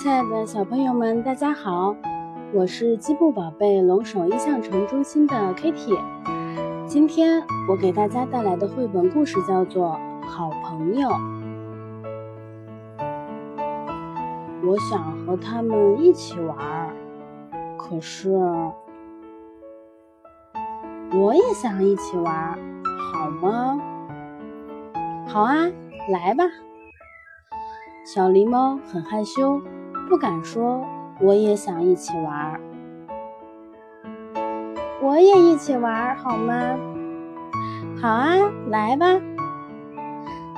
亲爱的小朋友们，大家好，我是积木宝贝龙首印象城中心的 Kitty。今天我给大家带来的绘本故事叫做《好朋友》。我想和他们一起玩，可是我也想一起玩，好吗？好啊，来吧。小狸猫很害羞，不敢说我也想一起玩儿。我也一起玩儿好吗？好啊，来吧。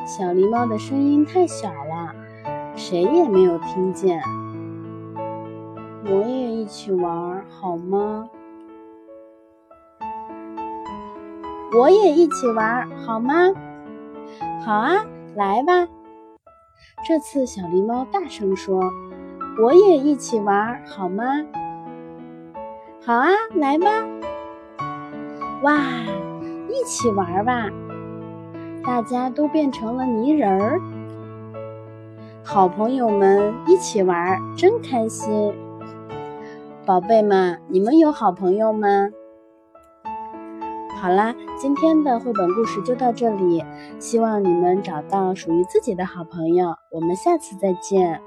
小狸猫的声音太小了，谁也没有听见。我也一起玩好吗？我也一起玩好吗？好啊，来吧。这次小狸猫大声说：“我也一起玩好吗？”“好啊，来吧！”哇，一起玩吧！大家都变成了泥人儿。好朋友们一起玩真开心。宝贝们，你们有好朋友吗？好啦，今天的绘本故事就到这里，希望你们找到属于自己的好朋友。我们下次再见。